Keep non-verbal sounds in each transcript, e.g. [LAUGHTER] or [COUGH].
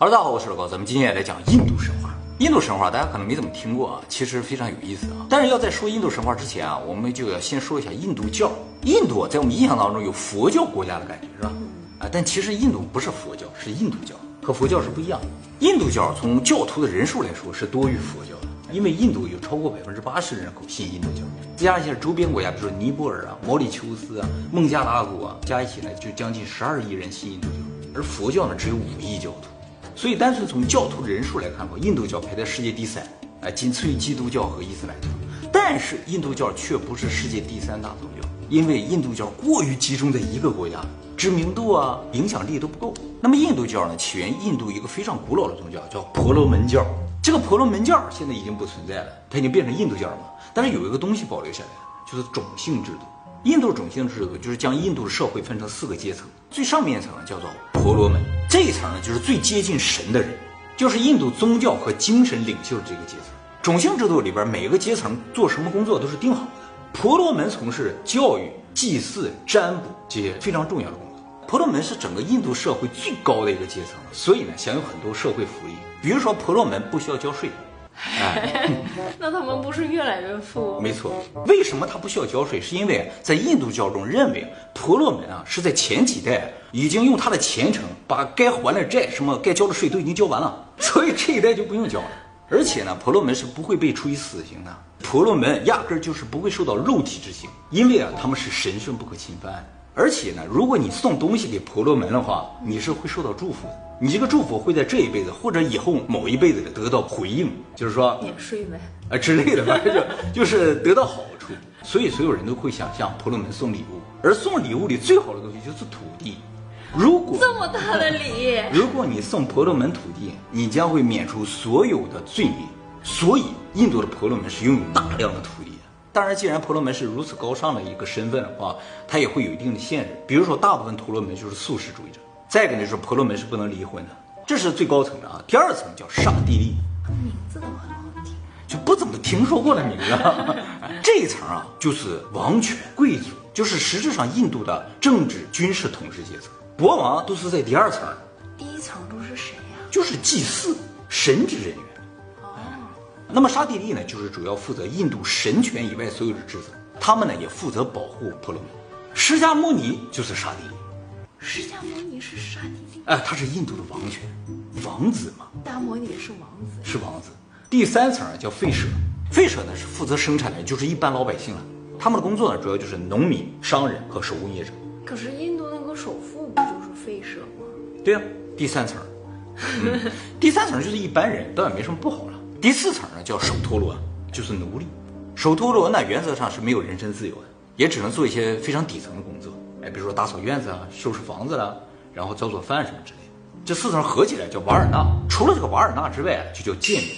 哈喽，大家好，我是老高，咱们今天也来讲印度神话。印度神话大家可能没怎么听过啊，其实非常有意思啊。但是要在说印度神话之前啊，我们就要先说一下印度教。印度在我们印象当中有佛教国家的感觉，是吧？啊，但其实印度不是佛教，是印度教，和佛教是不一样的。印度教从教徒的人数来说是多于佛教的，因为印度有超过百分之八十的人口信印度教，加一些周边国家，比如说尼泊尔啊、毛里求斯啊、孟加拉国啊，加一起来就将近十二亿人信印度教，而佛教呢只有五亿教徒。所以，单纯从教徒人数来看的话，印度教排在世界第三，啊，仅次于基督教和伊斯兰教。但是，印度教却不是世界第三大宗教，因为印度教过于集中在一个国家，知名度啊、影响力都不够。那么，印度教呢，起源印度一个非常古老的宗教，叫婆罗门教。这个婆罗门教现在已经不存在了，它已经变成印度教了嘛。但是有一个东西保留下来，就是种姓制度。印度种姓制度就是将印度的社会分成四个阶层，最上面一层叫做婆罗门，这一层呢就是最接近神的人，就是印度宗教和精神领袖这个阶层。种姓制度里边每个阶层做什么工作都是定好的，婆罗门从事教育、祭祀、占卜这些非常重要的工作。婆罗门是整个印度社会最高的一个阶层，所以呢享有很多社会福利，比如说婆罗门不需要交税。哎 [LAUGHS] 那他们不是越来越富？没错，为什么他不需要交税？是因为在印度教中认为婆罗门啊是在前几代已经用他的虔诚把该还的债、什么该交的税都已经交完了，[LAUGHS] 所以这一代就不用交了。而且呢，婆罗门是不会被处以死刑的，婆罗门压根儿就是不会受到肉体之刑，因为啊他们是神圣不可侵犯。而且呢，如果你送东西给婆罗门的话，你是会受到祝福的。你这个祝福会在这一辈子或者以后某一辈子里得到回应，就是说免税呗啊之类的，反 [LAUGHS] 正就就是得到好处。所以所有人都会想向婆罗门送礼物，而送礼物里最好的东西就是土地。如果这么大的礼，如果你送婆罗门土地，你将会免除所有的罪名。所以印度的婆罗门是拥有大量的土地。当然，既然婆罗门是如此高尚的一个身份的话，它也会有一定的限制。比如说，大部分婆罗门就是素食主义者。再一个呢，就是婆罗门是不能离婚的，这是最高层的啊。第二层叫刹帝利，名字都很好听，就不怎么听说过的名字。[LAUGHS] 这一层啊，就是王权贵族，就是实质上印度的政治军事统治阶层。国王都是在第二层，第一层都是谁呀？就是祭祀神职人员。哦，那么沙地利呢，就是主要负责印度神权以外所有的职责，他们呢也负责保护婆罗门。释迦牟尼就是沙地利。释迦牟尼是沙地利，哎，他是印度的王权，王子嘛。释迦牟尼是王子，是王子。第三层叫吠舍，吠舍呢是负责生产的，就是一般老百姓了。他们的工作呢主要就是农民、商人和手工业者。可是印度那个首富不就是吠舍吗？对啊，第三层，第三层就是一般人，倒也没什么不好了。第四层呢叫首陀罗，就是奴隶。首陀罗呢原则上是没有人身自由的，也只能做一些非常底层的工作。哎，比如说打扫院子啊，收拾房子啦，然后做做饭什么之类的。这四层合起来叫瓦尔纳。除了这个瓦尔纳之外，就叫贱民。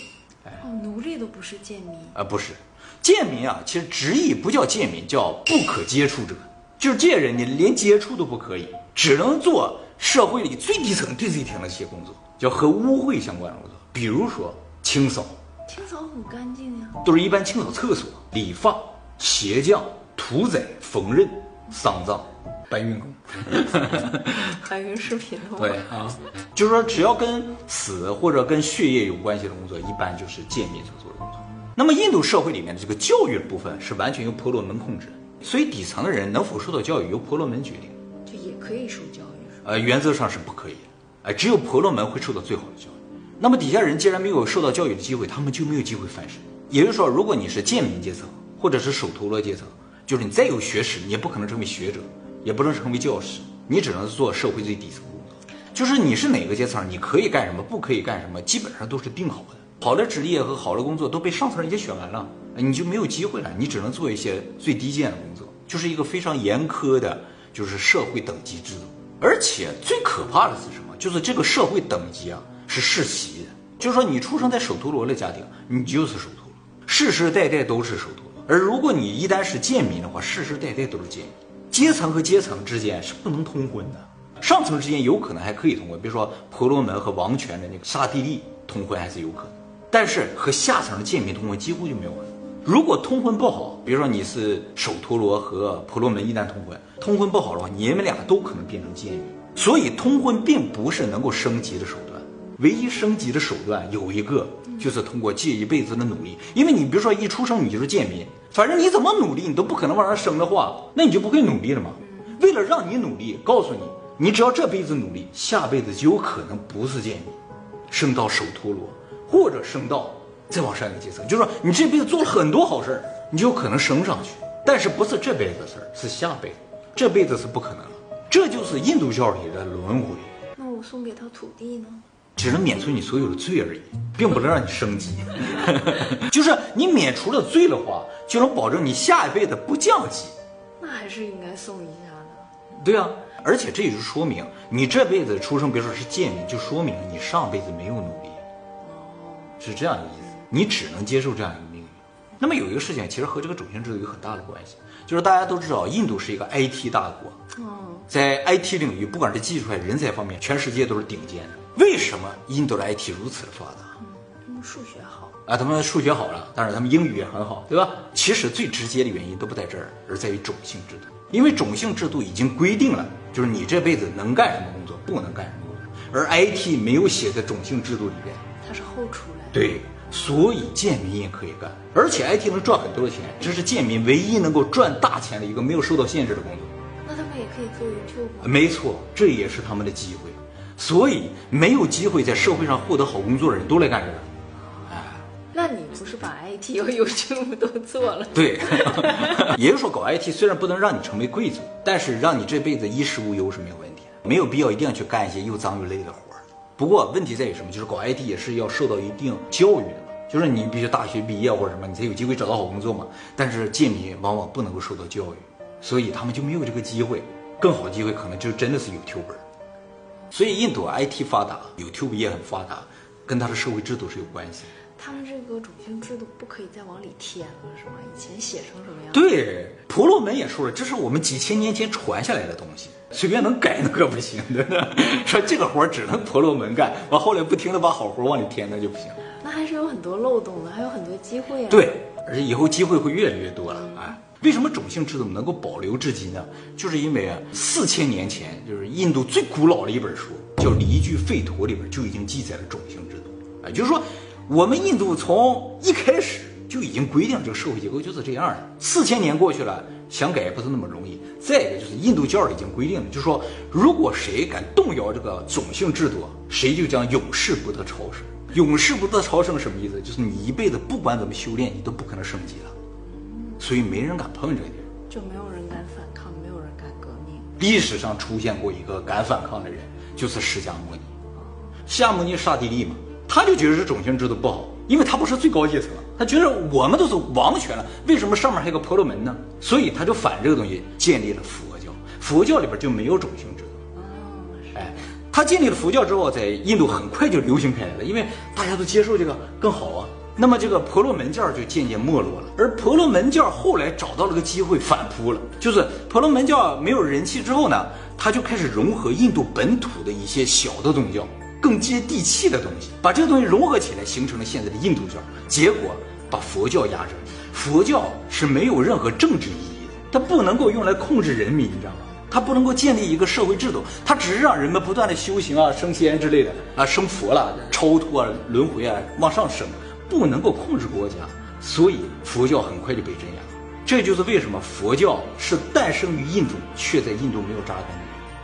哎，哦，奴隶都不是贱民啊，不是，贱民啊，其实直译不叫贱民，叫不可接触者。就是这些人，你连接触都不可以，只能做社会里最底层、最底层的一些工作，叫和污秽相关的工作，比如说清扫。清扫很干净呀，都是一般清扫厕所、理发、鞋匠、屠宰、缝纫、丧葬。搬运工，[LAUGHS] [LAUGHS] 搬运视频的对啊，就是说只要跟死或者跟血液有关系的工作，一般就是贱民所做的工作。那么印度社会里面的这个教育的部分是完全由婆罗门控制，所以底层的人能否受到教育由婆罗门决定，就也可以受教育。呃，原则上是不可以，哎，只有婆罗门会受到最好的教育。那么底下人既然没有受到教育的机会，他们就没有机会翻身。也就是说，如果你是贱民阶层或者是首陀罗阶层，就是你再有学识，你也不可能成为学者。也不能成为教师，你只能做社会最底层工作。就是你是哪个阶层，你可以干什么，不可以干什么，基本上都是定好的。好的职业和好的工作都被上层人家选完了，你就没有机会了。你只能做一些最低贱的工作，就是一个非常严苛的，就是社会等级制度。而且最可怕的是什么？就是这个社会等级啊是世袭的，就是说你出生在首陀罗的家庭，你就是首陀罗，世世代代都是首陀罗。而如果你一旦是贱民的话，世世代代都是贱民。阶层和阶层之间是不能通婚的，上层之间有可能还可以通婚，比如说婆罗门和王权的那个刹帝利通婚还是有可能，但是和下层的贱民通婚几乎就没有了。如果通婚不好，比如说你是首陀罗和婆罗门一旦通婚，通婚不好的话，你们俩都可能变成贱民。所以通婚并不是能够升级的手段，唯一升级的手段有一个，就是通过借一辈子的努力。因为你比如说一出生你就是贱民，反正你怎么努力你都不可能往上升的话，那你就不会努力了嘛。为了让你努力，告诉你，你只要这辈子努力，下辈子就有可能不是贱民，升到首陀罗，或者升到再往上一个阶层。就是说你这辈子做了很多好事儿，你就有可能升上去，但是不是这辈子的事儿，是下辈子，这辈子是不可能了。这就是印度教里的轮回。那我送给他土地呢？只能免除你所有的罪而已，并不能让你升级。[LAUGHS] 就是你免除了罪的话，就能保证你下一辈子不降级。那还是应该送一下的。对啊，而且这也就说明你这辈子出生，别说是贱民，就说明你上辈子没有努力。哦，是这样一个意思，你只能接受这样一个命运。那么有一个事情，其实和这个种姓制度有很大的关系，就是大家都知道，印度是一个 IT 大国。嗯，在 IT 领域，不管是技术还是人才方面，全世界都是顶尖的。为什么印度的 IT 如此的发达？他们数学好啊，他们数学好了，但是他们英语也很好，对吧？其实最直接的原因都不在这儿，而在于种姓制度。因为种姓制度已经规定了，就是你这辈子能干什么工作，不能干什么工作。而 IT 没有写在种姓制度里边，它是后出来的。对，所以贱民也可以干，而且 IT 能赚很多的钱，这是贱民唯一能够赚大钱的一个没有受到限制的工作。那他们也可以做 YouTube。没错，这也是他们的机会。所以没有机会在社会上获得好工作的人都来干这个，哎，那你不是把 IT 和 YouTube 都做了？对，[LAUGHS] 也就是说搞 IT 虽然不能让你成为贵族，但是让你这辈子衣食无忧是没有问题的，没有必要一定要去干一些又脏又累的活儿。不过问题在于什么？就是搞 IT 也是要受到一定教育的嘛，就是你必须大学毕业或者什么，你才有机会找到好工作嘛。但是贱民往往不能够受到教育，所以他们就没有这个机会。更好机会可能就真的是 YouTuber。所以印度 IT 发达，YouTube 也很发达，跟它的社会制度是有关系。他们这个种姓制度不可以再往里添了，是吗？以前写成什么样？对，婆罗门也说了，这是我们几千年前传下来的东西，随便能改那可不行的。[LAUGHS] 说这个活只能婆罗门干，完后来不停的把好活往里添，那就不行。那还是有很多漏洞的，还有很多机会啊。对，而且以后机会会越来越多了，哎。为什么种姓制度能够保留至今呢？就是因为啊，四千年前，就是印度最古老的一本书叫《离居吠陀》里边就已经记载了种姓制度。啊，就是说，我们印度从一开始就已经规定这个社会结构就是这样的。四千年过去了，想改也不是那么容易。再一个就是印度教已经规定了，就是说，如果谁敢动摇这个种姓制度，谁就将永世不得超生。永世不得超生什么意思？就是你一辈子不管怎么修炼，你都不可能升级了。所以没人敢碰这个地儿，就没有人敢反抗，没有人敢革命。历史上出现过一个敢反抗的人，就是释迦牟尼。释迦牟尼刹帝利嘛，他就觉得这种姓制度不好，因为他不是最高阶层，他觉得我们都是王权了，为什么上面还有个婆罗门呢？所以他就反这个东西，建立了佛教。佛教里边就没有种姓制度。哦，哎，他建立了佛教之后，在印度很快就流行开来了，因为大家都接受这个更好啊。那么这个婆罗门教就渐渐没落了，而婆罗门教后来找到了个机会反扑了，就是婆罗门教没有人气之后呢，他就开始融合印度本土的一些小的宗教，更接地气的东西，把这个东西融合起来，形成了现在的印度教。结果把佛教压着，佛教是没有任何政治意义的，它不能够用来控制人民，你知道吗？它不能够建立一个社会制度，它只是让人们不断的修行啊，升仙之类的啊，升佛了，超脱啊，轮回啊，往上升。不能够控制国家，所以佛教很快就被镇压。这就是为什么佛教是诞生于印度，却在印度没有扎根，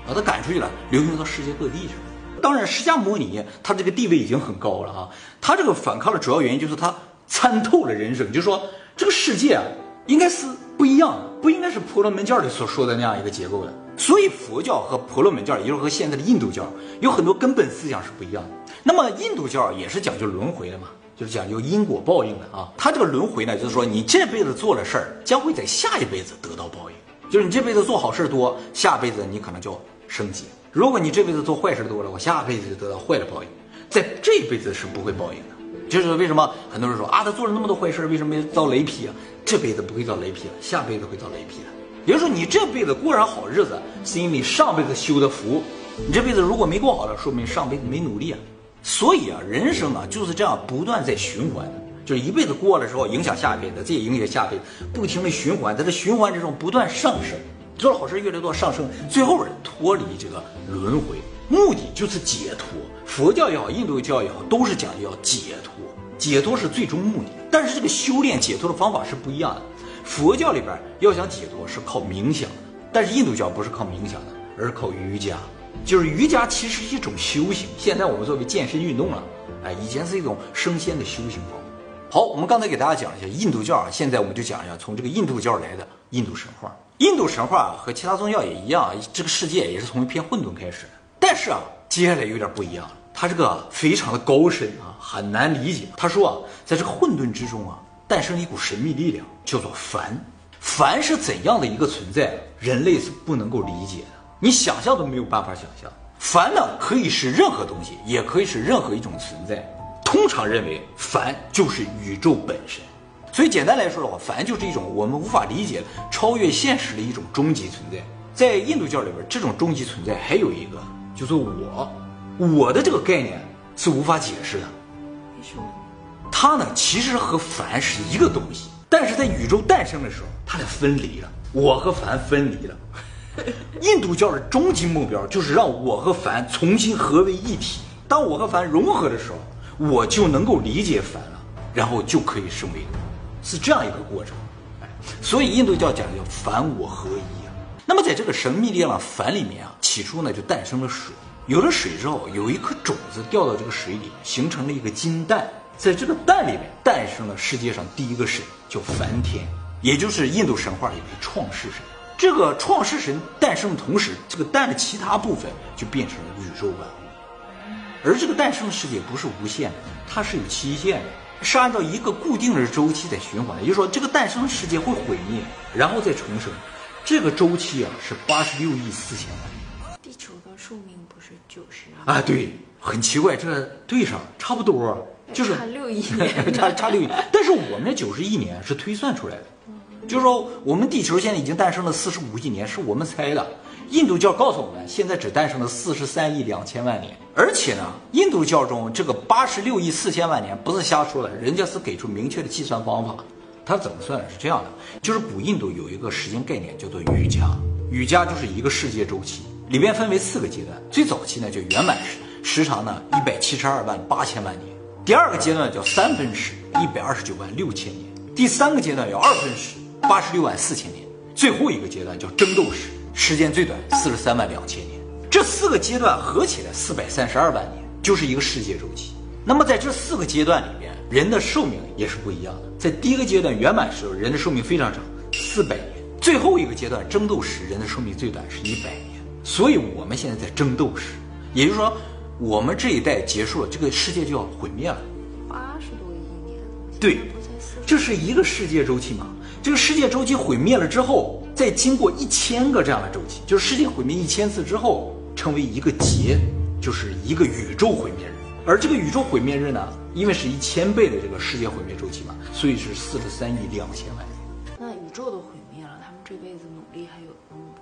把它赶出去了，流行到世界各地去了。当然，释迦牟尼他这个地位已经很高了啊，他这个反抗的主要原因就是他参透了人生，就是说这个世界啊，应该是不一样的，不应该是婆罗门教里所说的那样一个结构的。所以佛教和婆罗门教，也就是和现在的印度教，有很多根本思想是不一样的。那么印度教也是讲究轮回的嘛。就是讲究因果报应的啊，他这个轮回呢，就是说你这辈子做的事儿，将会在下一辈子得到报应。就是你这辈子做好事多，下辈子你可能就升级；如果你这辈子做坏事多了，我下辈子就得到坏的报应，在这辈子是不会报应的。就是为什么很多人说啊，他做了那么多坏事，为什么遭雷劈啊？这辈子不会遭雷劈了，下辈子会遭雷劈的。也就是说，你这辈子过上好日子，是因为你上辈子修的福；你这辈子如果没过好了，说明上辈子没努力啊。所以啊，人生啊就是这样不断在循环的，就是一辈子过了之后影响下一辈子，这也影响下辈子，不停的循环，在这循环之中不断上升，做了好事越来越多上升，最后脱离这个轮回，目的就是解脱，佛教也好，印度教也好，都是讲究要解脱，解脱是最终目的。但是这个修炼解脱的方法是不一样的。佛教里边要想解脱是靠冥想的，但是印度教不是靠冥想的，而是靠瑜伽。就是瑜伽其实是一种修行，现在我们作为健身运动了，哎，以前是一种升仙的修行方法。好，我们刚才给大家讲一下印度教啊，现在我们就讲一下从这个印度教来的印度神话。印度神话和其他宗教也一样，这个世界也是从一片混沌开始的。但是啊，接下来有点不一样了，它这个非常的高深啊，很难理解。他说啊，在这个混沌之中啊，诞生了一股神秘力量，叫做梵。梵是怎样的一个存在？人类是不能够理解，你想象都没有办法想象。梵呢，可以是任何东西，也可以是任何一种存在。通常认为，梵就是宇宙本身。所以简单来说的话，梵就是一种我们无法理解、超越现实的一种终极存在。在印度教里边，这种终极存在还有一个，就是我。我的这个概念是无法解释的。为什么？它呢，其实和梵是一个东西，但是在宇宙诞生的时候，它俩分离了。我和梵分离了。[LAUGHS] 印度教的终极目标就是让我和梵重新合为一体。当我和梵融合的时候。我就能够理解梵了，然后就可以升为，是这样一个过程。哎，所以印度教讲的叫梵我合一啊。那么在这个神秘力量梵里面啊，起初呢就诞生了水，有了水之后，有一颗种子掉到这个水里，形成了一个金蛋，在这个蛋里面诞生了世界上第一个神，叫梵天，也就是印度神话里的创世神。这个创世神诞生的同时，这个蛋的其他部分就变成了宇宙万物。而这个诞生的世界不是无限的，它是有期限的，是按照一个固定的周期在循环的。也就是说，这个诞生的世界会毁灭，然后再重生，这个周期啊是八十六亿四千万年。地球的寿命不是九十啊？对，很奇怪，这对上差不多，就是差六亿年，[LAUGHS] 差差六亿。但是我们这九十亿年是推算出来的，就是说我们地球现在已经诞生了四十五亿年，是我们猜的。印度教告诉我们，现在只诞生了四十三亿两千万年，而且呢，印度教中这个八十六亿四千万年不是瞎说的，人家是给出明确的计算方法。它怎么算是这样的？就是古印度有一个时间概念叫做瑜伽，瑜伽就是一个世界周期，里边分为四个阶段。最早期呢叫圆满时，时长呢一百七十二万八千万年；第二个阶段叫三分时，一百二十九万六千年；第三个阶段叫二分时，八十六万四千年；最后一个阶段叫争斗时。时间最短四十三万两千年，这四个阶段合起来四百三十二万年，就是一个世界周期。那么在这四个阶段里边，人的寿命也是不一样的。在第一个阶段圆满时候，人的寿命非常长，四百年；最后一个阶段争斗时，人的寿命最短是一百年。所以我们现在在争斗时，也就是说，我们这一代结束了，这个世界就要毁灭了。八十多亿年，对，这是一个世界周期嘛？这个世界周期毁灭了之后。再经过一千个这样的周期，就是世界毁灭一千次之后，成为一个劫，就是一个宇宙毁灭日。而这个宇宙毁灭日呢，因为是一千倍的这个世界毁灭周期嘛，所以是四十三亿两千万年。那宇宙都毁灭了，他们这辈子努力还有用吗？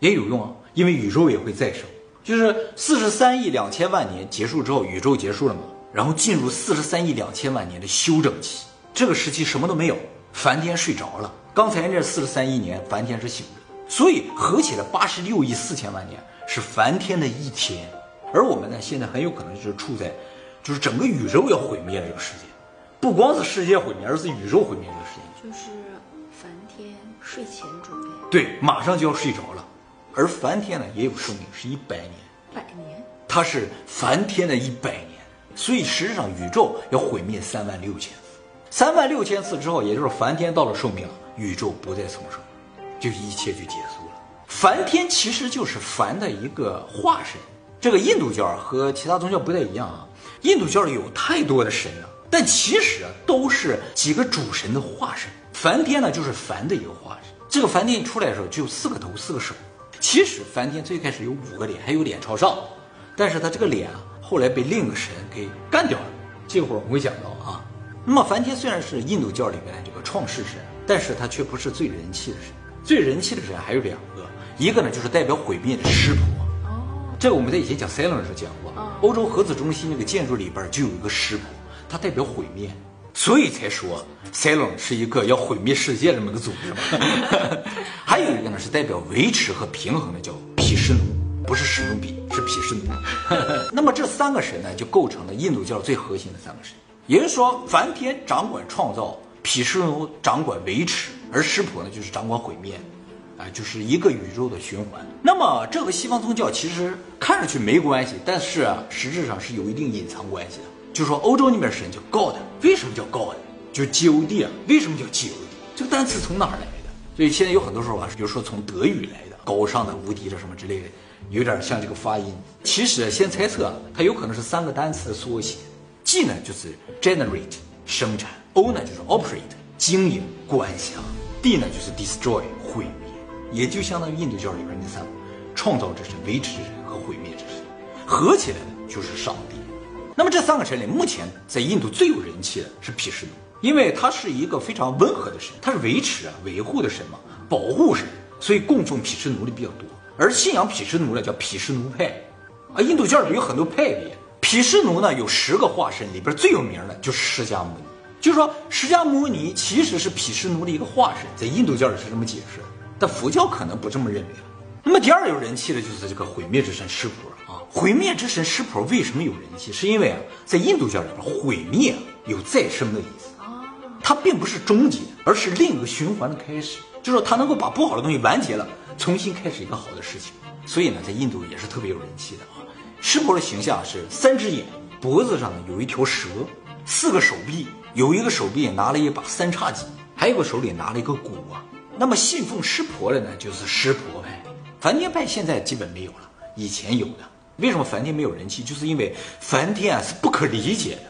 也有用啊，因为宇宙也会再生。就是四十三亿两千万年结束之后，宇宙结束了嘛，然后进入四十三亿两千万年的休整期。这个时期什么都没有，梵天睡着了。刚才那四十三亿年，梵天是醒着，所以合起来八十六亿四千万年是梵天的一天，而我们呢，现在很有可能就是处在，就是整个宇宙要毁灭的这个时间，不光是世界毁灭，而是宇宙毁灭这个时间，就是梵天睡前准备，对，马上就要睡着了，而梵天呢也有寿命，是一百年，百年，它是梵天的一百年，所以实际上宇宙要毁灭三万六千。次，三万六千次之后，也就是梵天到了寿命。宇宙不再重生，就一切就结束了。梵天其实就是梵的一个化身。这个印度教和其他宗教不太一样啊，印度教有太多的神了，但其实都是几个主神的化身。梵天呢，就是梵的一个化身。这个梵天出来的时候只有四个头四个手。其实梵天最开始有五个脸，还有脸朝上，但是他这个脸啊，后来被另一个神给干掉了。这会儿我们会讲到啊。那么梵天虽然是印度教里面的这个创世神。但是他却不是最人气的神，最人气的神还有两个，一个呢就是代表毁灭的湿婆。哦，这个我们在以前讲塞隆的时候讲过，欧洲核子中心那个建筑里边就有一个湿婆，它代表毁灭，所以才说塞隆是一个要毁灭世界这么个组织。[LAUGHS] 还有一个呢是代表维持和平衡的，叫毗湿奴，不是史努比，是是毗湿奴。[LAUGHS] 那么这三个神呢，就构成了印度教最核心的三个神。也就是说，梵天掌管创造，毗湿奴掌管维持，而湿婆呢就是掌管毁灭。啊，就是一个宇宙的循环。那么这和西方宗教其实看上去没关系，但是啊，实质上是有一定隐藏关系的。就说欧洲那边神叫 God，为什么叫 God？就 G O D 啊，为什么叫 G O D？这个单词从哪儿来的？所以现在有很多说法，比如说从德语来的，高尚的、无敌的什么之类的，有点像这个发音。其实先猜测，它有可能是三个单词的缩写。G 呢就是 generate 生产，O 呢就是 operate 经营管辖，D 呢就是 destroy 毁灭。也就相当于印度教里边那三个创造之神、维持之神和毁灭之神，合起来的就是上帝。那么这三个神里，目前在印度最有人气的是毗湿奴，因为他是一个非常温和的神，他是维持啊、维护的神嘛，保护神，所以供奉毗湿奴的比较多。而信仰毗湿奴的叫毗湿奴派，啊，印度教里有很多派别。毗湿奴呢有十个化身，里边最有名的就是释迦牟尼。就是说，释迦牟尼其实是毗湿奴的一个化身，在印度教里是这么解释。但佛教可能不这么认为。那么第二有人气的就是这个毁灭之神湿婆啊。毁灭之神湿婆为什么有人气？是因为啊，在印度教里边，毁灭有再生的意思啊。它并不是终结，而是另一个循环的开始。就是说，它能够把不好的东西完结了，重新开始一个好的事情。所以呢，在印度也是特别有人气的啊。湿婆的形象是三只眼，脖子上呢有一条蛇，四个手臂，有一个手臂拿了一把三叉戟，还有个手里拿了一个鼓啊。那么信奉湿婆的呢，就是湿婆派，梵天派现在基本没有了，以前有的。为什么梵天没有人气？就是因为梵天啊是不可理解的，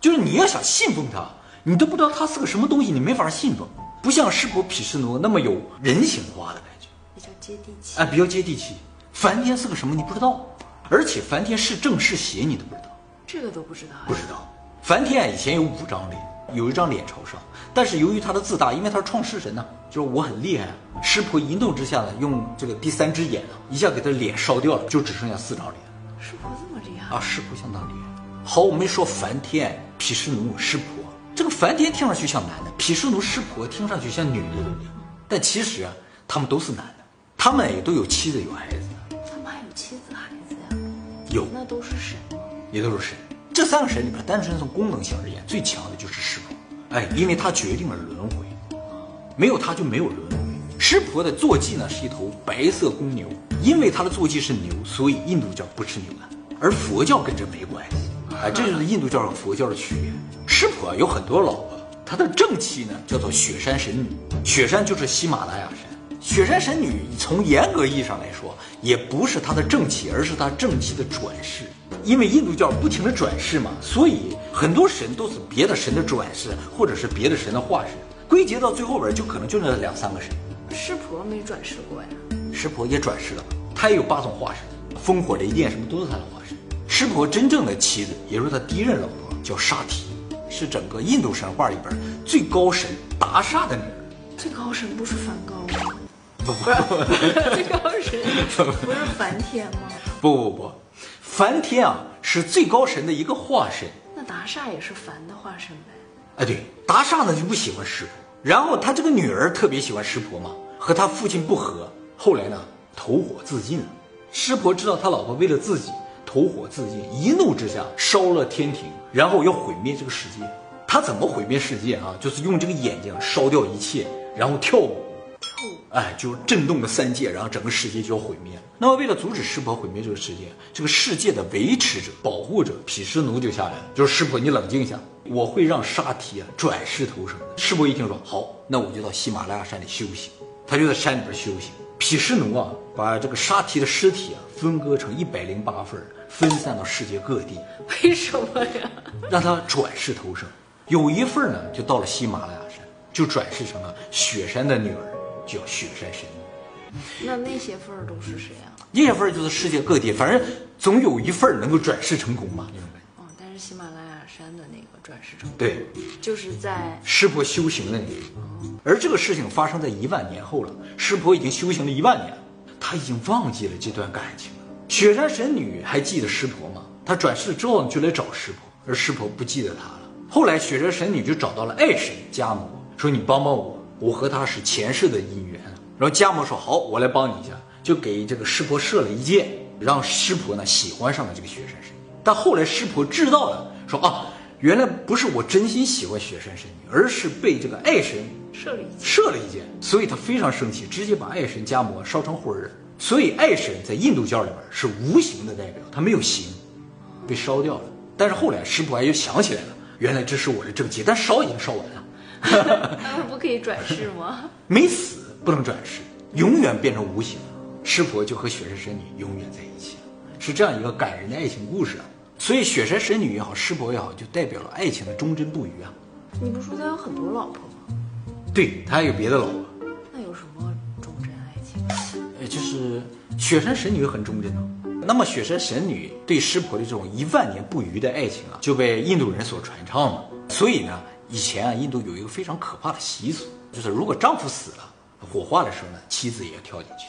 就是你要想信奉他，你都不知道他是个什么东西，你没法信奉。不像湿婆毗湿奴那么有人性化的感觉，比较接地气。啊，比较接地气。梵天是个什么你不知道，而且梵天是正是邪你都不知道，这个都不知道。不知道，梵天以前有五张脸。有一张脸朝上，但是由于他的自大，因为他是创世神呢，就是我很厉害。湿婆一怒之下呢，用这个第三只眼呢，一下给他脸烧掉了，就只剩下四张脸。湿婆这么厉害啊！湿婆相当厉害。好，我们说梵天、毗湿奴、湿婆，这个梵天听上去像男的，毗湿奴、湿婆听上去像女的，但其实啊，他们都是男的，他们也都有妻子有孩子。有，那都是神？也都是神。这三个神里边，单纯从功能性而言，最强的就是湿婆，哎，因为它决定了轮回，没有它就没有轮回。湿婆的坐骑呢是一头白色公牛，因为他的坐骑是牛，所以印度教不吃牛的，而佛教跟这没关系，哎，这就是印度教和佛教的区别。湿婆有很多老婆，他的正妻呢叫做雪山神女，雪山就是喜马拉雅山，雪山神女从严格意义上来说，也不是她的正妻，而是她正妻的转世。因为印度教不停的转世嘛，所以很多神都是别的神的转世，或者是别的神的化身。归结到最后边，就可能就那两三个神。湿婆没转世过呀？湿婆也转世了，他也有八种化身，烽火雷电什么都是他的化身。湿婆真正的妻子，也就是他第一任老婆，叫沙提，是整个印度神话里边最高神达沙的女儿。最高神不是梵高吗？不不，[LAUGHS] 最高神不是梵天吗？不不不。梵天啊，是最高神的一个化身。那达刹也是梵的化身呗？哎，对，达刹呢就不喜欢湿婆，然后他这个女儿特别喜欢湿婆嘛，和他父亲不和，后来呢投火自尽了。湿婆知道他老婆为了自己投火自尽，一怒之下烧了天庭，然后要毁灭这个世界。他怎么毁灭世界啊？就是用这个眼睛烧掉一切，然后跳舞。哎，就震动了三界，然后整个世界就要毁灭了。那么，为了阻止湿婆毁灭这个世界，这个世界的维持者、保护者毗湿奴就下来了，就是湿婆，你冷静一下，我会让沙提啊转世投生的。湿婆一听说，好，那我就到喜马拉雅山里修行。他就在山里边修行。毗湿奴啊，把这个沙提的尸体啊分割成一百零八份，分散到世界各地。为什么呀？让他转世投生。有一份呢，就到了喜马拉雅山，就转世成了雪山的女儿。叫雪山神女，那那些份儿都是谁啊？那些份儿就是世界各地，反正总有一份儿能够转世成功嘛，那种感觉。哦，但是喜马拉雅山的那个转世成功，对，就是在湿婆修行的那个。而这个事情发生在一万年后了，湿婆已经修行了一万年，他已经忘记了这段感情了。雪山神女还记得湿婆吗？她转世之后就来找湿婆，而湿婆不记得她了。后来雪山神女就找到了爱神迦摩，说：“你帮帮我。”我和他是前世的姻缘，然后迦摩说好，我来帮你一下，就给这个湿婆射了一箭，让湿婆呢喜欢上了这个雪山神女。但后来湿婆知道了，说啊，原来不是我真心喜欢雪山神女，而是被这个爱神射了一箭。射了一箭，所以他非常生气，直接把爱神家魔烧成灰儿。所以爱神在印度教里边是无形的代表，他没有形，被烧掉了。但是后来湿婆又想起来了，原来这是我的正气，但烧已经烧完了。他们不可以转世吗？没死不能转世，永远变成无形了。湿婆就和雪山神女永远在一起了，是这样一个感人的爱情故事啊。所以雪山神女也好，湿婆也好，就代表了爱情的忠贞不渝啊。你不说他有很多老婆吗？对他还有别的老婆，那有什么忠贞爱情？呃，就是雪山神女很忠贞啊。那么雪山神女对湿婆的这种一万年不渝的爱情啊，就被印度人所传唱了。所以呢，以前啊，印度有一个非常可怕的习俗，就是如果丈夫死了，火化的时候呢，妻子也要跳进去。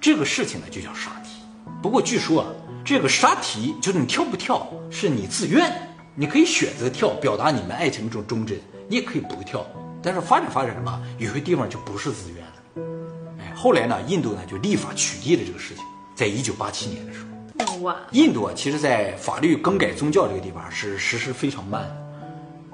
这个事情呢，就叫杀题。不过据说啊，这个杀题就是你跳不跳是你自愿的，你可以选择跳，表达你们爱情的这种忠贞；你也可以不跳。但是发展发展着吧，有些地方就不是自愿的。哎，后来呢，印度呢就立法取缔了这个事情，在一九八七年的时候。印度啊，其实在法律更改宗教这个地方是实施非常慢，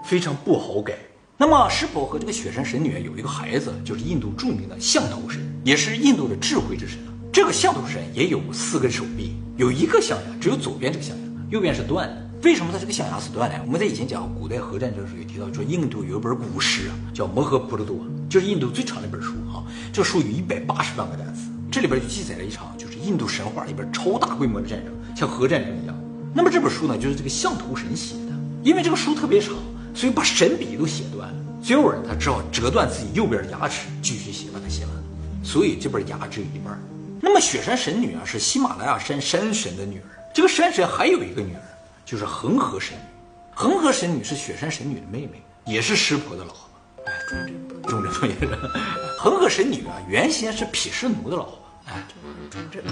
非常不好改。那么湿婆和这个雪山神女有一个孩子，就是印度著名的象头神，也是印度的智慧之神。这个象头神也有四根手臂，有一个象牙，只有左边这个象牙，右边是断的。为什么它这个象牙是断的？我们在以前讲古代核战争的时候也提到，说印度有一本古诗啊，叫《摩诃婆罗多》，就是印度最长的一本书啊。这书有一百八十万个单词，这里边就记载了一场就是印度神话里边超大规模的战争，像核战争一样。那么这本书呢，就是这个象头神写的，因为这个书特别长，所以把神笔都写断了。最后人他只好折断自己右边的牙齿继续写，把它写完。所以这本牙只有一半。那么雪山神女啊，是喜马拉雅山山神的女儿。这个山神还有一个女儿，就是恒河神女。恒河神女是雪山神女的妹妹，也是湿婆的老婆。哎，忠贞不忠贞不也是？恒河 [LAUGHS] [LAUGHS] [LAUGHS] 神女啊，原先是毗湿奴的老婆。哎，忠贞。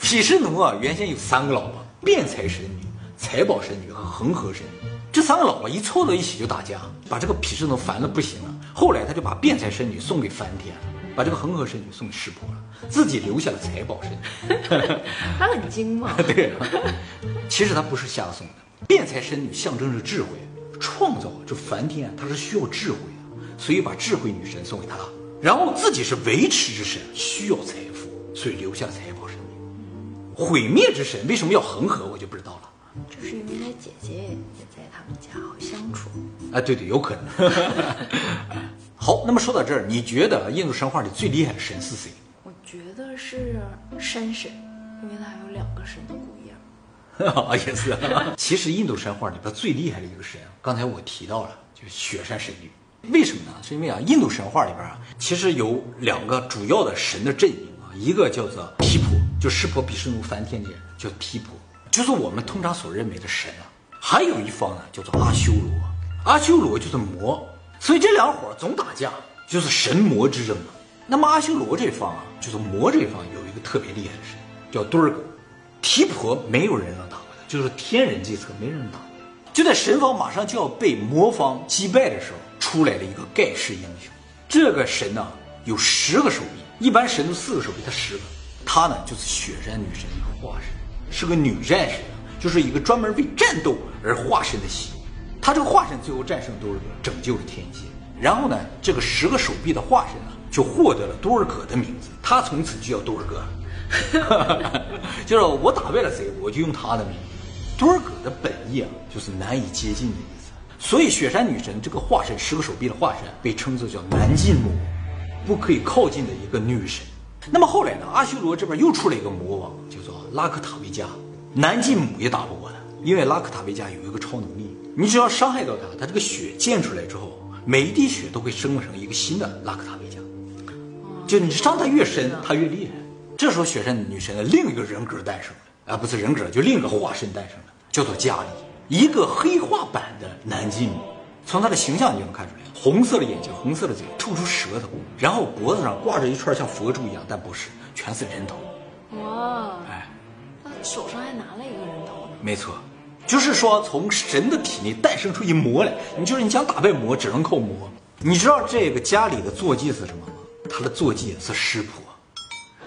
毗湿奴啊，原先有三个老婆：辩才神女、财宝神女和恒河神女。这三个老婆一凑到一起就打架，把这个毗湿奴烦的不行了。后来他就把辩才神女送给梵天了，把这个恒河神女送给湿婆了，自己留下了财宝神女。[LAUGHS] 他很精嘛。[LAUGHS] 对，其实他不是瞎送的。辩才神女象征着智慧，创造这梵天他是需要智慧的，所以把智慧女神送给他，然后自己是维持之神，需要财富，所以留下了财宝神女。毁灭之神为什么要恒河，我就不知道了。就是因为他姐姐也在他们家好相处。啊，对对，有可能。[LAUGHS] 好，那么说到这儿，你觉得印度神话里最厉害的神是谁？我觉得是山神，因为他有两个神的故意。啊，[LAUGHS] 也是。其实印度神话里边最厉害的一个神，刚才我提到了，就是雪山神女。为什么呢？是因为啊，印度神话里边啊，其实有两个主要的神的阵营啊，一个叫做毗婆，就湿婆、毗湿奴、梵天的人叫毗婆，就是我们通常所认为的神啊。还有一方呢，叫做阿修罗，阿修罗就是魔，所以这两伙总打架，就是神魔之争啊。那么阿修罗这方啊，就是魔这方有一个特别厉害的神，叫多尔戈。提婆没有人能打过他，就是天人计策没人能打。就在神方马上就要被魔方击败的时候，出来了一个盖世英雄。这个神呢有十个手臂，一般神都四个手臂，他十个。他呢就是雪山女神一个化身，是个女战士，就是一个专门为战斗而化身的系。他这个化身最后战胜多尔戈，拯救了天界。然后呢，这个十个手臂的化身呢，就获得了多尔戈的名字，他从此就叫多尔戈。[LAUGHS] 就是我打败了谁，我就用他的名。多尔戈的本意啊，就是难以接近的意思。所以雪山女神这个化身，十个手臂的化身，被称作叫难近魔，不可以靠近的一个女神。那么后来呢，阿修罗这边又出了一个魔王，叫做拉克塔维加，南继母也打不过他，因为拉克塔维加有一个超能力，你只要伤害到他，他这个血溅出来之后，每一滴血都会生成一个新的拉克塔维加，就你伤他越深，他越厉害。这时候，雪山女神的另一个人格诞生了，啊，不是人格，就另一个化身诞生了，叫做加里，一个黑化版的南极母。从他的形象你就能看出来，红色的眼睛，红色的嘴，吐出舌头，然后脖子上挂着一串像佛珠一样，但不是，全是人头。哇，哎，他手上还拿了一个人头呢。没错，就是说从神的体内诞生出一魔来，你就是你想打败魔，只能靠魔。你知道这个家里的坐骑是什么吗？他的坐骑是湿婆。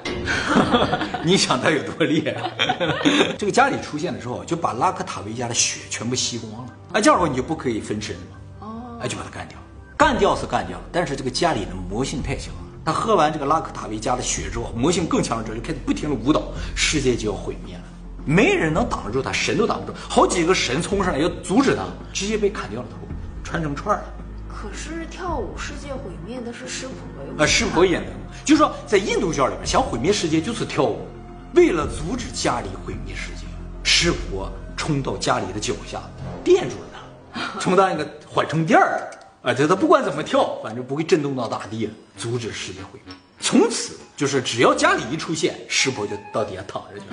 [LAUGHS] 你想他有多厉害？[LAUGHS] 这个家里出现的时候，就把拉克塔维加的血全部吸光了。哎，这样的话你就不可以分身了嘛。哦，哎，就把他干掉。干掉是干掉了，但是这个家里的魔性太强了。他喝完这个拉克塔维加的血之后，魔性更强了之后，就开始不停的舞蹈，世界就要毁灭了。没人能挡得住他，神都挡不住。好几个神冲上来要阻止他，直接被砍掉了头，穿成串了。可是跳舞世界毁灭的是湿婆哟。啊，湿婆也能，就是说在印度教里面，想毁灭世界就是跳舞。为了阻止家里毁灭世界，湿婆冲到家里的脚下，垫住了他，[LAUGHS] 充当一个缓冲垫儿。啊，就他不管怎么跳，反正不会震动到大地，阻止世界毁灭。从此就是只要家里一出现，湿婆就到底下躺着去，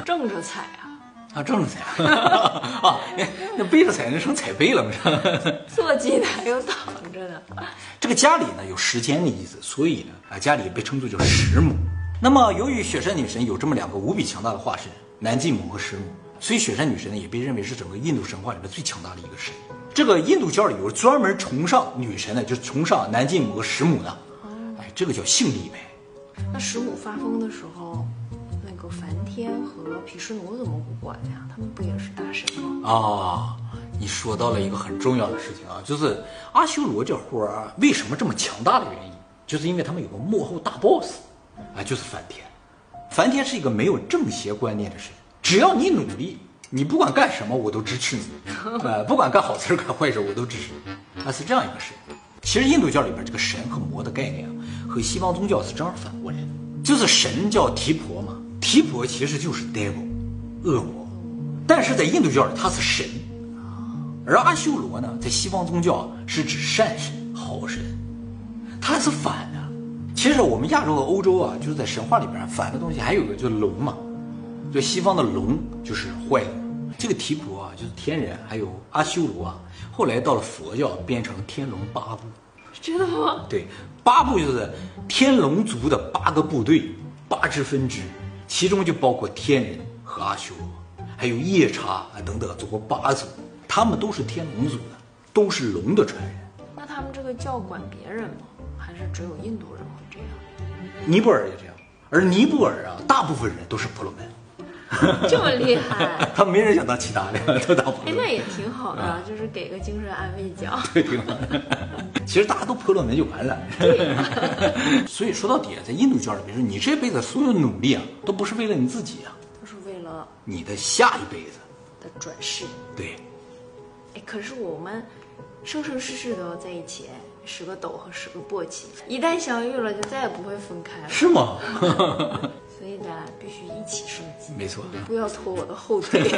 [LAUGHS] 正着踩啊。啊，正着踩啊，那背着踩那成踩背了不是？[LAUGHS] 坐骑的还有躺着的。[LAUGHS] 这个家里呢有时间的意思，所以呢啊家里被称作叫石母。那么由于雪山女神有这么两个无比强大的化身，南极母和石母，所以雪山女神呢也被认为是整个印度神话里面最强大的一个神。这个印度教里有专门崇尚女神的，就是崇尚南极母和石母的。哎，这个叫性力呗。那石母发疯的时候。那个梵天和毗湿奴怎么不管呀？他们不也是大神吗？啊，你说到了一个很重要的事情啊，就是阿修罗这伙儿为什么这么强大的原因，就是因为他们有个幕后大 boss，啊，就是梵天。梵天是一个没有正邪观念的神，只要你努力，你不管干什么我都支持你，啊，不管干好事干坏事我都支持你，啊，是这样一个神。其实印度教里边这个神和魔的概念啊，和西方宗教是正好反过来的，就是神叫提婆嘛。提婆其实就是 devil，恶魔，但是在印度教里他是神，而阿修罗呢，在西方宗教是指善神、好神，他是反的。其实我们亚洲和欧洲啊，就是在神话里边反的东西还有个就是龙嘛，就西方的龙就是坏的，这个提婆啊就是天人，还有阿修罗啊，后来到了佛教变成天龙八部，真的吗？对，八部就是天龙族的八个部队，八支分支。其中就包括天人和阿修罗，还有夜叉啊等等，总共八组，他们都是天龙族的，都是龙的传人。那他们这个教管别人吗？还是只有印度人会这样？尼泊尔也这样，而尼泊尔啊，大部分人都是婆罗门。[LAUGHS] 这么厉害？他没人想当其他的，都当朋友。哎，那也挺好的，就是给个精神安慰奖。对，挺好。其实大家都婆罗门就完了。[LAUGHS] 所以说到底，在印度教里边说，你这辈子所有努力啊，都不是为了你自己啊，都是为了你的下一辈子的转世。对。哎，可是我们生生世世都要在一起，十个斗和十个簸箕，一旦相遇了，就再也不会分开了。是吗？[LAUGHS] 所以咱俩必须一起升级，没错，不要拖我的后腿。[LAUGHS]